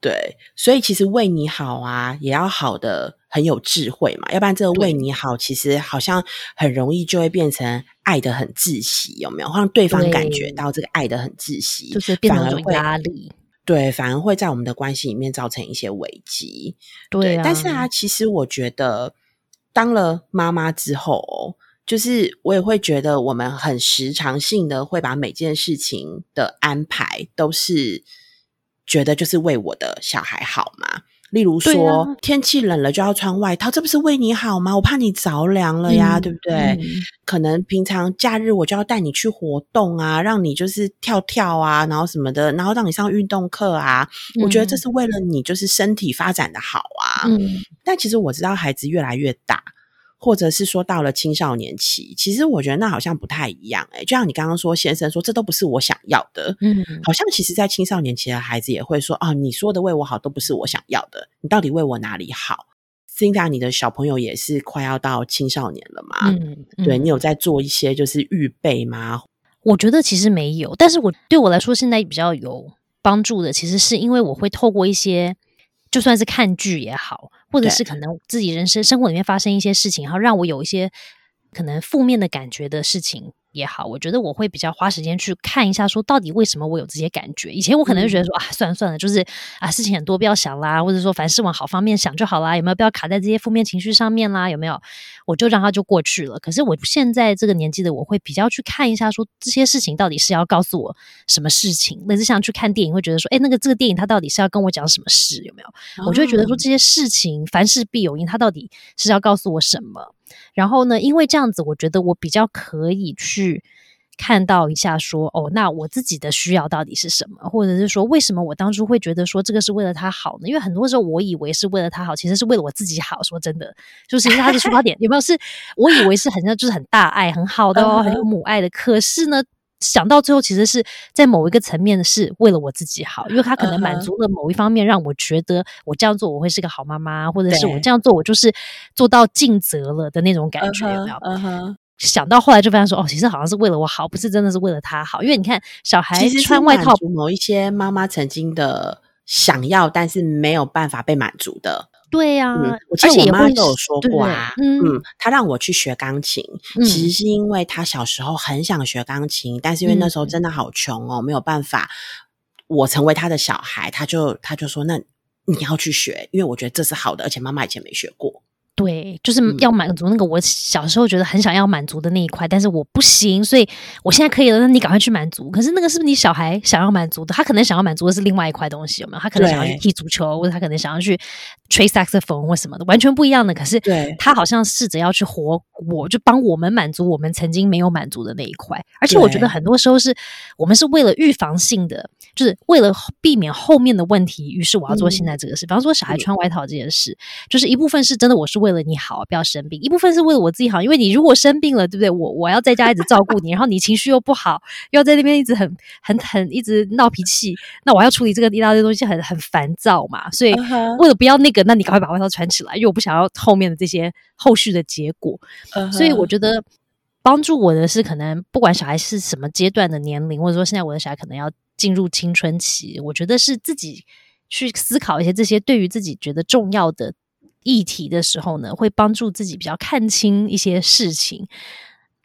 对，所以其实为你好啊，也要好的很有智慧嘛，要不然这个为。你好，其实好像很容易就会变成爱的很窒息，有没有？让对方感觉到这个爱的很窒息，就是变成一种压力。对，反而会在我们的关系里面造成一些危机。对，但是啊，其实我觉得当了妈妈之后，就是我也会觉得我们很时常性的会把每件事情的安排都是。觉得就是为我的小孩好嘛？例如说，天气冷了就要穿外套，这不是为你好吗？我怕你着凉了呀，对不对？可能平常假日我就要带你去活动啊，让你就是跳跳啊，然后什么的，然后让你上运动课啊。我觉得这是为了你就是身体发展的好啊。嗯，但其实我知道孩子越来越大。或者是说到了青少年期，其实我觉得那好像不太一样哎。就像你刚刚说，先生说这都不是我想要的，嗯，好像其实，在青少年期的孩子也会说啊，你说的为我好都不是我想要的，你到底为我哪里好？Cinda，你的小朋友也是快要到青少年了嘛？嗯，对你有在做一些就是预备吗？我觉得其实没有，但是我对我来说现在比较有帮助的，其实是因为我会透过一些，就算是看剧也好。或者是可能自己人生生活里面发生一些事情，然后让我有一些可能负面的感觉的事情。也好，我觉得我会比较花时间去看一下，说到底为什么我有这些感觉。以前我可能就觉得说啊，算了算了，就是啊，事情很多，不要想啦，或者说凡事往好方面想就好啦，有没有不要卡在这些负面情绪上面啦？有没有？我就让它就过去了。可是我现在这个年纪的，我会比较去看一下，说这些事情到底是要告诉我什么事情。类似像去看电影，会觉得说，哎，那个这个电影它到底是要跟我讲什么事？有没有？我就会觉得说这些事情凡事必有因，它到底是要告诉我什么？然后呢？因为这样子，我觉得我比较可以去看到一下，说哦，那我自己的需要到底是什么，或者是说，为什么我当初会觉得说这个是为了他好呢？因为很多时候我以为是为了他好，其实是为了我自己好。说真的，就是他的出发点有没有是？我以为是很像就是很大爱、很好的哦，很有母爱的。可是呢？想到最后，其实是在某一个层面是为了我自己好，因为他可能满足了某一方面，让我觉得我这样做我会是个好妈妈，或者是我这样做我就是做到尽责了的那种感觉，有没有？想到后来就发现说，哦，其实好像是为了我好，不是真的是为了他好。因为你看，小孩穿外套，某一些妈妈曾经的想要，但是没有办法被满足的。对呀，我记得我妈都有说过啊，嗯，她让我去学钢琴，其实是因为她小时候很想学钢琴，但是因为那时候真的好穷哦，没有办法，我成为她的小孩，她就她就说，那你要去学，因为我觉得这是好的，而且妈妈以前没学过。对，就是要满足那个我小时候觉得很想要满足的那一块，但是我不行，所以我现在可以了。那你赶快去满足。可是那个是不是你小孩想要满足的？他可能想要满足的是另外一块东西，有没有？他可能想要去踢足球，或者他可能想要去吹萨克斯风或什么的，完全不一样的。可是他好像试着要去活，我就帮我们满足我们曾经没有满足的那一块。而且我觉得很多时候是我们是为了预防性的，就是为了避免后面的问题，于是我要做现在这个事。比方说小孩穿外套这件事，就是一部分是真的，我是为为了你好，不要生病。一部分是为了我自己好，因为你如果生病了，对不对？我我要在家一直照顾你，(laughs) 然后你情绪又不好，又要在那边一直很很很一直闹脾气，那我要处理这个一大堆东西，很很烦躁嘛。所以为了不要那个，那你赶快把外套穿起来，因为我不想要后面的这些后续的结果。所以我觉得帮助我的是，可能不管小孩是什么阶段的年龄，或者说现在我的小孩可能要进入青春期，我觉得是自己去思考一些这些对于自己觉得重要的。议题的时候呢，会帮助自己比较看清一些事情，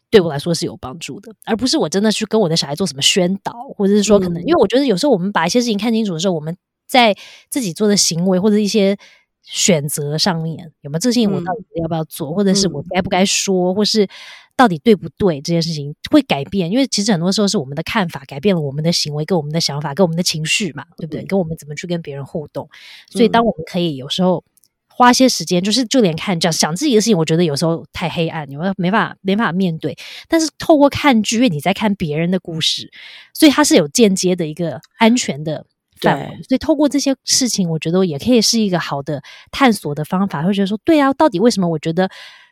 对我来说是有帮助的，而不是我真的去跟我的小孩做什么宣导，或者是说可能，因为我觉得有时候我们把一些事情看清楚的时候，我们在自己做的行为或者一些选择上面有没有这事情，我到底要不要做，或者是我该不该说，或是到底对不对这件事情会改变？因为其实很多时候是我们的看法改变了我们的行为，跟我们的想法，跟我们的情绪嘛，对不对？跟我们怎么去跟别人互动。所以，当我们可以有时候花些时间，就是就连看这样想自己的事情，我觉得有时候太黑暗，有没有没法没法面对。但是透过看剧，因为你在看别人的故事，所以它是有间接的一个安全的。范围，所以透过这些事情，我觉得也可以是一个好的探索的方法。会觉得说，对啊，到底为什么我觉得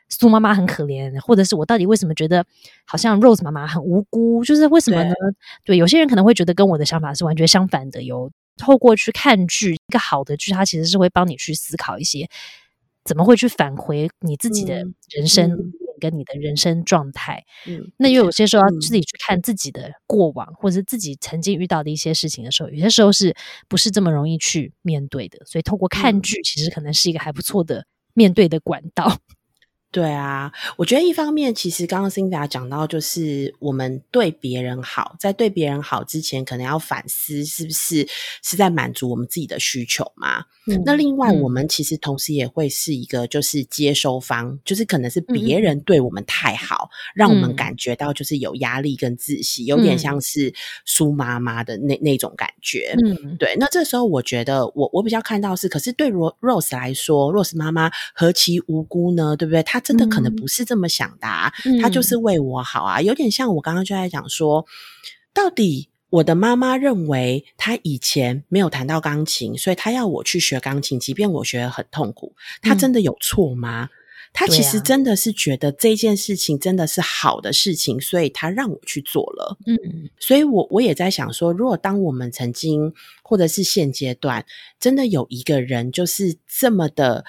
苏妈妈很可怜，或者是我到底为什么觉得好像 Rose 妈妈很无辜？就是为什么呢？对，有些人可能会觉得跟我的想法是完全相反的。有透过去看剧，一个好的剧，它其实是会帮你去思考一些怎么会去返回你自己的人生。跟你的人生状态，嗯，那又有些时候要自己去看自己的过往，或者是自己曾经遇到的一些事情的时候，有些时候是不是这么容易去面对的？所以透过看剧，其实可能是一个还不错的面对的管道。对啊，我觉得一方面，其实刚刚 Cindy 讲到，就是我们对别人好，在对别人好之前，可能要反思是不是是在满足我们自己的需求嘛。那另外，我们其实同时也会是一个就是接收方，就是可能是别人对我们太好，让我们感觉到就是有压力跟窒息，有点像是苏妈妈的那那种感觉。嗯，对。那这时候，我觉得我我比较看到是，可是对 Rose 来说，Rose 妈妈何其无辜呢？对不对？她真的可能不是这么想的啊，他就是为我好啊，有点像我刚刚就在讲说，到底我的妈妈认为她以前没有弹到钢琴，所以她要我去学钢琴，即便我学得很痛苦，她真的有错吗？她其实真的是觉得这件事情真的是好的事情，所以她让我去做了。嗯，所以我我也在想说，如果当我们曾经或者是现阶段真的有一个人就是这么的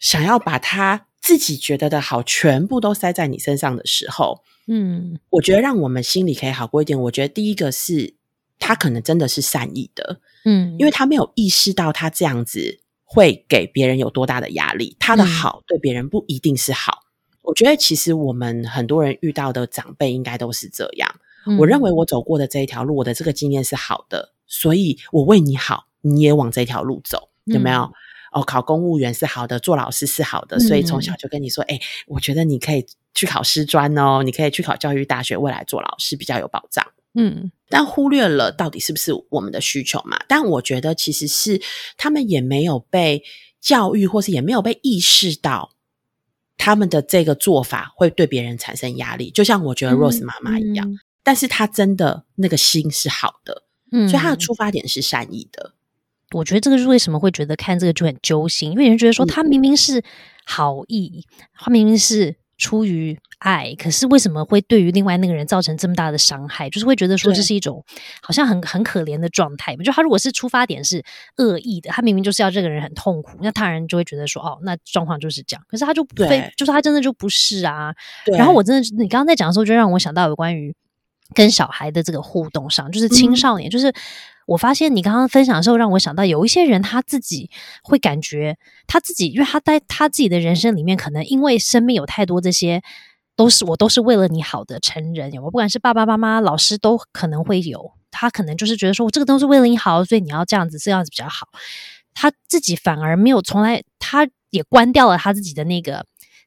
想要把他。自己觉得的好，全部都塞在你身上的时候，嗯，我觉得让我们心里可以好过一点。我觉得第一个是他可能真的是善意的，嗯，因为他没有意识到他这样子会给别人有多大的压力。他的好对别人不一定是好。我觉得其实我们很多人遇到的长辈应该都是这样。我认为我走过的这一条路，我的这个经验是好的，所以我为你好，你也往这条路走，有没有？哦，考公务员是好的，做老师是好的，所以从小就跟你说，哎，我觉得你可以去考师专哦，你可以去考教育大学，未来做老师比较有保障。嗯，但忽略了到底是不是我们的需求嘛？但我觉得其实是他们也没有被教育，或是也没有被意识到他们的这个做法会对别人产生压力，就像我觉得 Rose 妈妈一样，但是她真的那个心是好的，嗯，所以她的出发点是善意的。我觉得这个是为什么会觉得看这个就很揪心，因为人觉得说他明明是好意，他明明是出于爱，可是为什么会对于另外那个人造成这么大的伤害？就是会觉得说这是一种好像很很可怜的状态。就他如果是出发点是恶意的，他明明就是要这个人很痛苦，那他人就会觉得说哦，那状况就是这样。可是他就非就是他真的就不是啊。然后我真的，你刚刚在讲的时候，就让我想到有关于跟小孩的这个互动上，就是青少年，就是。我发现你刚刚分享的时候，让我想到有一些人他自己会感觉他自己，因为他在他自己的人生里面，可能因为生命有太多这些，都是我都是为了你好的成人，有不管是爸爸妈妈、老师都可能会有，他可能就是觉得说我这个都是为了你好，所以你要这样子，这样子比较好。他自己反而没有从来，他也关掉了他自己的那个。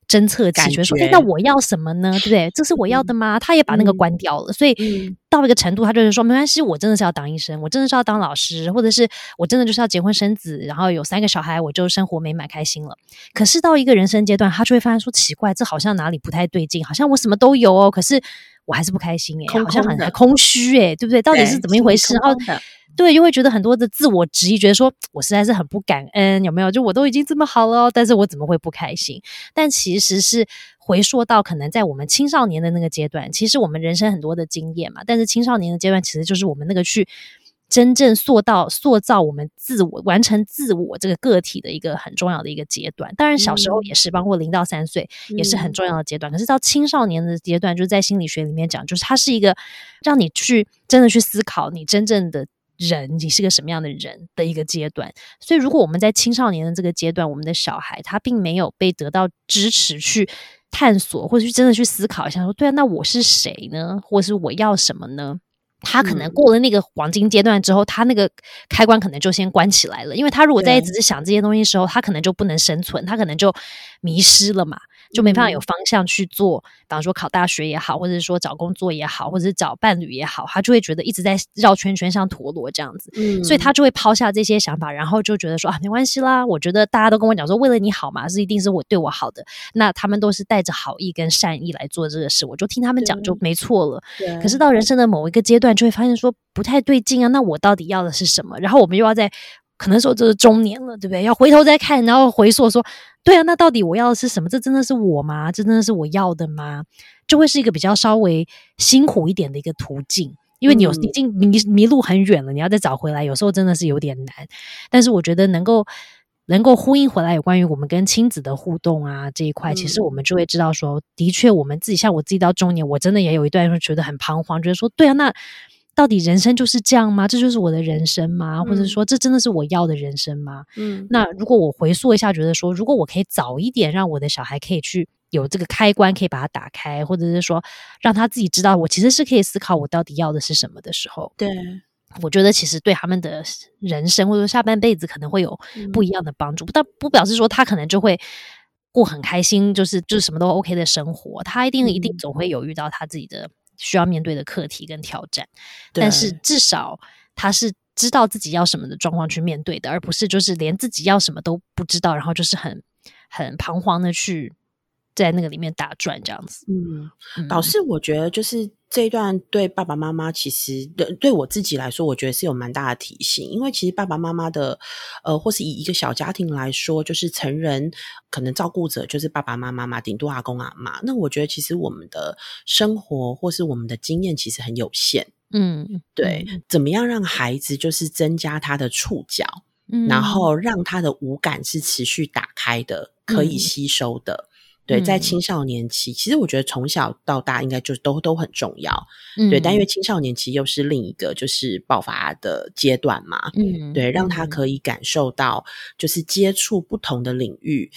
侦测器，觉得说，哎，那我要什么呢？对不对？这是我要的吗？他也把那个关掉了，所以到一个程度，他就是说，没关系，我真的是要当医生，我真的是要当老师，或者是我真的就是要结婚生子，然后有三个小孩，我就生活美满开心了。可是到一个人生阶段，他就会发现说，奇怪，这好像哪里不太对劲，好像我什么都有哦，可是我还是不开心哎，好像很空虚哎，对不对？到底是怎么一回事？然后。对，就会觉得很多的自我质疑，觉得说我实在是很不感恩，有没有？就我都已经这么好了，但是我怎么会不开心？但其实是回溯到可能在我们青少年的那个阶段，其实我们人生很多的经验嘛。但是青少年的阶段，其实就是我们那个去真正塑造、塑造我们自我、完成自我这个个体的一个很重要的一个阶段。当然，小时候也是，包括零到三岁也是很重要的阶段。可是到青少年的阶段，就是在心理学里面讲，就是它是一个让你去真的去思考你真正的。人，你是个什么样的人的一个阶段？所以，如果我们在青少年的这个阶段，我们的小孩他并没有被得到支持去探索，或者去真的去思考一下，说对啊，那我是谁呢？或是我要什么呢？他可能过了那个黄金阶段之后，他那个开关可能就先关起来了，因为他如果在一直想这些东西的时候，他可能就不能生存，他可能就迷失了嘛。就没办法有方向去做，比方说考大学也好，或者是说找工作也好，或者是找伴侣也好，他就会觉得一直在绕圈圈，像陀螺这样子。嗯，所以他就会抛下这些想法，然后就觉得说啊，没关系啦。我觉得大家都跟我讲说，为了你好嘛，是一定是我对我好的。那他们都是带着好意跟善意来做这个事，我就听他们讲就没错了。可是到人生的某一个阶段，就会发现说不太对劲啊。那我到底要的是什么？然后我们又要在。可能说这是中年了，对不对？要回头再看，然后回溯说，对啊，那到底我要的是什么？这真的是我吗？这真的是我要的吗？就会是一个比较稍微辛苦一点的一个途径，因为你有已经迷迷路很远了，你要再找回来，有时候真的是有点难。但是我觉得能够能够呼应回来有关于我们跟亲子的互动啊这一块，其实我们就会知道说，的确我们自己像我自己到中年，我真的也有一段时觉得很彷徨，觉得说，对啊，那。到底人生就是这样吗？这就是我的人生吗？或者说，这真的是我要的人生吗？嗯，那如果我回溯一下，觉得说，如果我可以早一点让我的小孩可以去有这个开关，可以把它打开，或者是说让他自己知道我其实是可以思考我到底要的是什么的时候，对，我觉得其实对他们的人生或者说下半辈子可能会有不一样的帮助。但不表示说他可能就会过很开心，就是就是什么都 OK 的生活。他一定一定总会有遇到他自己的。需要面对的课题跟挑战，但是至少他是知道自己要什么的状况去面对的，而不是就是连自己要什么都不知道，然后就是很很彷徨的去在那个里面打转这样子。嗯，老师，我觉得就是。这一段对爸爸妈妈，其实对对我自己来说，我觉得是有蛮大的提醒。因为其实爸爸妈妈的，呃，或是以一个小家庭来说，就是成人可能照顾者就是爸爸妈妈嘛，顶多阿公阿妈。那我觉得其实我们的生活或是我们的经验其实很有限。嗯，对，怎么样让孩子就是增加他的触角，然后让他的五感是持续打开的，可以吸收的。对，在青少年期，其实我觉得从小到大应该就都都很重要。对，但因为青少年期又是另一个就是爆发的阶段嘛。嗯，对，让他可以感受到就是接触不同的领域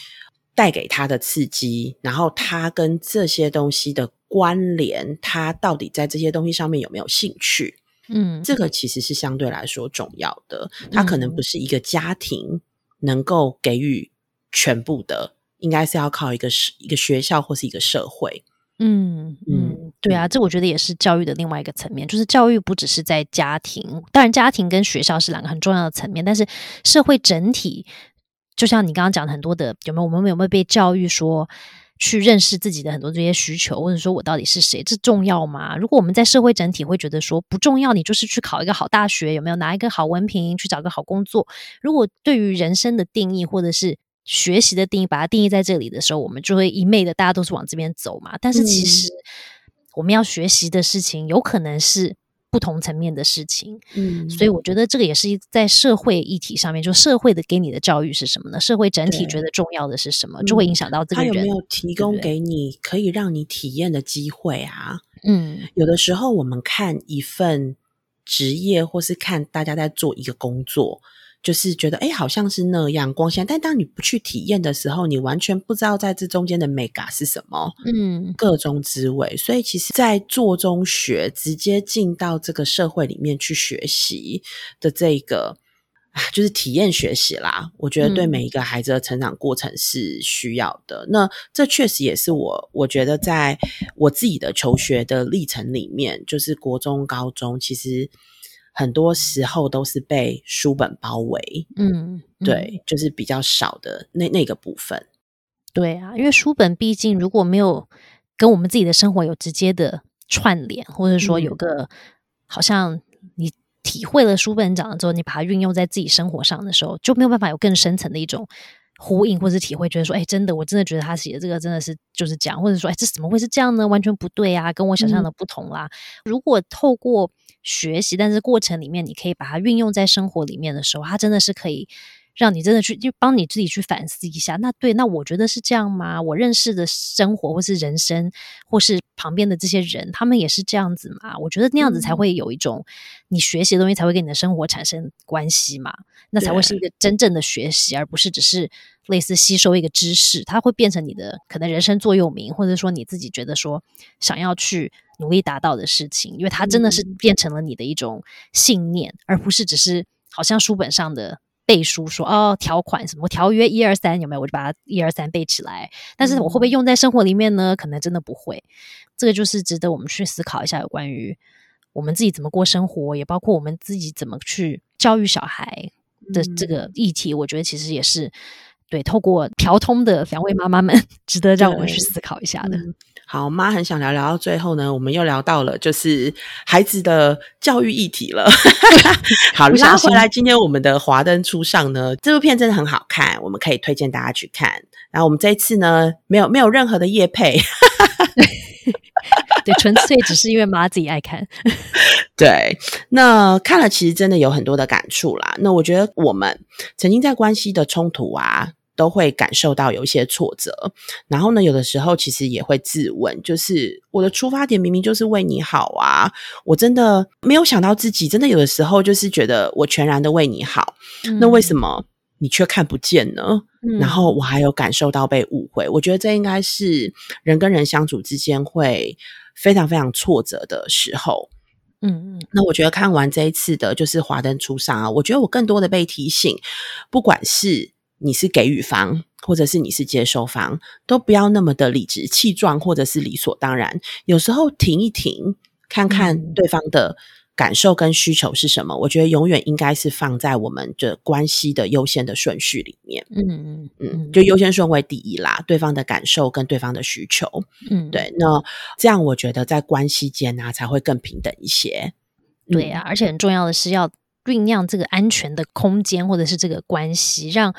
带给他的刺激，然后他跟这些东西的关联，他到底在这些东西上面有没有兴趣？嗯，这个其实是相对来说重要的。他可能不是一个家庭能够给予全部的。应该是要靠一个是一个学校或是一个社会，嗯嗯，对啊，这我觉得也是教育的另外一个层面，就是教育不只是在家庭，当然家庭跟学校是两个很重要的层面，但是社会整体，就像你刚刚讲很多的，有没有我们有没有被教育说去认识自己的很多这些需求，或者说我到底是谁，这重要吗？如果我们在社会整体会觉得说不重要，你就是去考一个好大学，有没有拿一个好文凭，去找个好工作？如果对于人生的定义，或者是学习的定义，把它定义在这里的时候，我们就会一昧的，大家都是往这边走嘛。但是其实我们要学习的事情，有可能是不同层面的事情。嗯，所以我觉得这个也是在社会议题上面，就社会的给你的教育是什么呢？社会整体觉得重要的是什么，就会影响到这个人有没有提供给你可以让你体验的机会啊？嗯，有的时候我们看一份职业，或是看大家在做一个工作。就是觉得哎，好像是那样光鲜，但当你不去体验的时候，你完全不知道在这中间的美感是什么，嗯，各中滋味。所以，其实，在做中学，直接进到这个社会里面去学习的这个，就是体验学习啦。我觉得对每一个孩子的成长过程是需要的。那这确实也是我，我觉得在我自己的求学的历程里面，就是国中、高中，其实。很多时候都是被书本包围，嗯，对，就是比较少的那那个部分。对啊，因为书本毕竟如果没有跟我们自己的生活有直接的串联，或者说有个好像你体会了书本讲了之后，你把它运用在自己生活上的时候，就没有办法有更深层的一种呼应或是体会，觉得说，哎，真的，我真的觉得他写的这个真的是就是这样，或者说，哎，这怎么会是这样呢？完全不对啊，跟我想象的不同啦。如果透过学习，但是过程里面你可以把它运用在生活里面的时候，它真的是可以让你真的去就帮你自己去反思一下。那对，那我觉得是这样吗？我认识的生活或是人生，或是旁边的这些人，他们也是这样子吗？我觉得那样子才会有一种你学习的东西才会跟你的生活产生关系嘛，那才会是一个真正的学习，而不是只是类似吸收一个知识，它会变成你的可能人生座右铭，或者说你自己觉得说想要去。努力达到的事情，因为它真的是变成了你的一种信念，而不是只是好像书本上的背书说哦条款什么条约一二三有没有，我就把它一二三背起来。但是我会不会用在生活里面呢？可能真的不会。这个就是值得我们去思考一下，有关于我们自己怎么过生活，也包括我们自己怎么去教育小孩的这个议题。我觉得其实也是对透过调通的两位妈妈们，(laughs) 值得让我们去思考一下的。好，妈很想聊聊到最后呢，我们又聊到了就是孩子的教育议题了。(laughs) 好，拉回来，今天我们的华灯初上呢，这部片真的很好看，我们可以推荐大家去看。然后我们这一次呢，没有没有任何的叶配，(laughs) 对，纯粹只是因为妈自己爱看。对，那看了其实真的有很多的感触啦。那我觉得我们曾经在关系的冲突啊。都会感受到有一些挫折，然后呢，有的时候其实也会自问，就是我的出发点明明就是为你好啊，我真的没有想到自己真的有的时候就是觉得我全然的为你好，那为什么你却看不见呢？然后我还有感受到被误会，我觉得这应该是人跟人相处之间会非常非常挫折的时候。嗯嗯，那我觉得看完这一次的就是华灯初上啊，我觉得我更多的被提醒，不管是。你是给予方，或者是你是接收方，都不要那么的理直气壮，或者是理所当然。有时候停一停，看看对方的感受跟需求是什么。我觉得永远应该是放在我们的关系的优先的顺序里面。嗯嗯嗯，就优先顺位第一啦。对方的感受跟对方的需求，嗯，对。那这样我觉得在关系间啊才会更平等一些。对啊，而且很重要的是要酝酿这个安全的空间，或者是这个关系，让。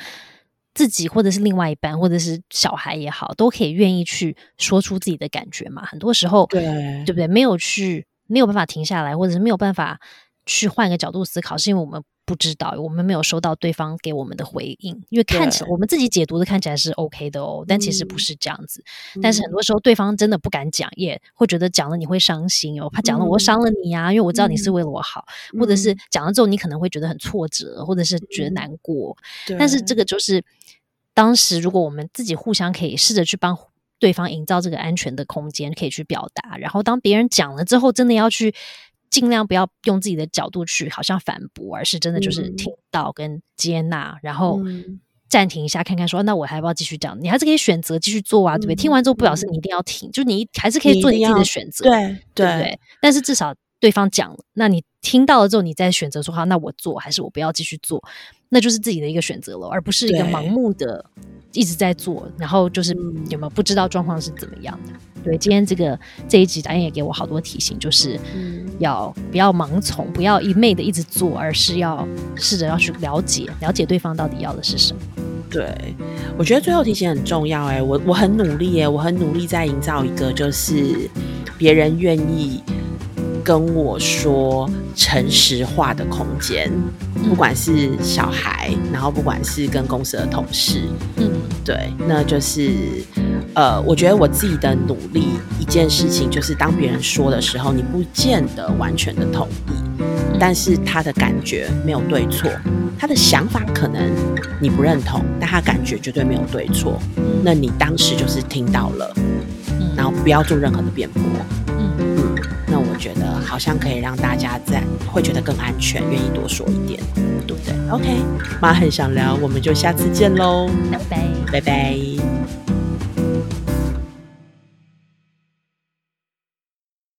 自己或者是另外一半，或者是小孩也好，都可以愿意去说出自己的感觉嘛。很多时候，对对不对？没有去没有办法停下来，或者是没有办法去换一个角度思考，是因为我们不知道，我们没有收到对方给我们的回应。因为看起来我们自己解读的看起来是 OK 的哦，但其实不是这样子。但是很多时候对方真的不敢讲，也会觉得讲了你会伤心哦，怕讲了我伤了你呀。因为我知道你是为了我好，或者是讲了之后你可能会觉得很挫折，或者是觉得难过。但是这个就是。当时，如果我们自己互相可以试着去帮对方营造这个安全的空间，可以去表达，然后当别人讲了之后，真的要去尽量不要用自己的角度去好像反驳，而是真的就是听到跟接纳，然后暂停一下，看看说那我还要不要继续讲？你还是可以选择继续做啊，对不对？听完之后不表示你一定要停，就你还是可以做你自己的选择，对对。但是至少对方讲了，那你听到了之后，你再选择说好，那我做还是我不要继续做。那就是自己的一个选择了，而不是一个盲目的一直在做，然后就是有没有不知道状况是怎么样的。对，今天这个这一集导演也给我好多提醒，就是要不要盲从，不要一昧的一直做，而是要试着要去了解了解对方到底要的是什么。对，我觉得最后提醒很重要。哎，我我很努力，哎，我很努力在营造一个就是别人愿意。跟我说诚实话的空间，不管是小孩，然后不管是跟公司的同事，嗯，对，那就是呃，我觉得我自己的努力一件事情，就是当别人说的时候，你不见得完全的同意，但是他的感觉没有对错，他的想法可能你不认同，但他感觉绝对没有对错，那你当时就是听到了，然后不要做任何的辩驳。觉得好像可以让大家在会觉得更安全，愿意多说一点，对不对？OK，妈很想聊，我们就下次见喽，拜拜，拜拜。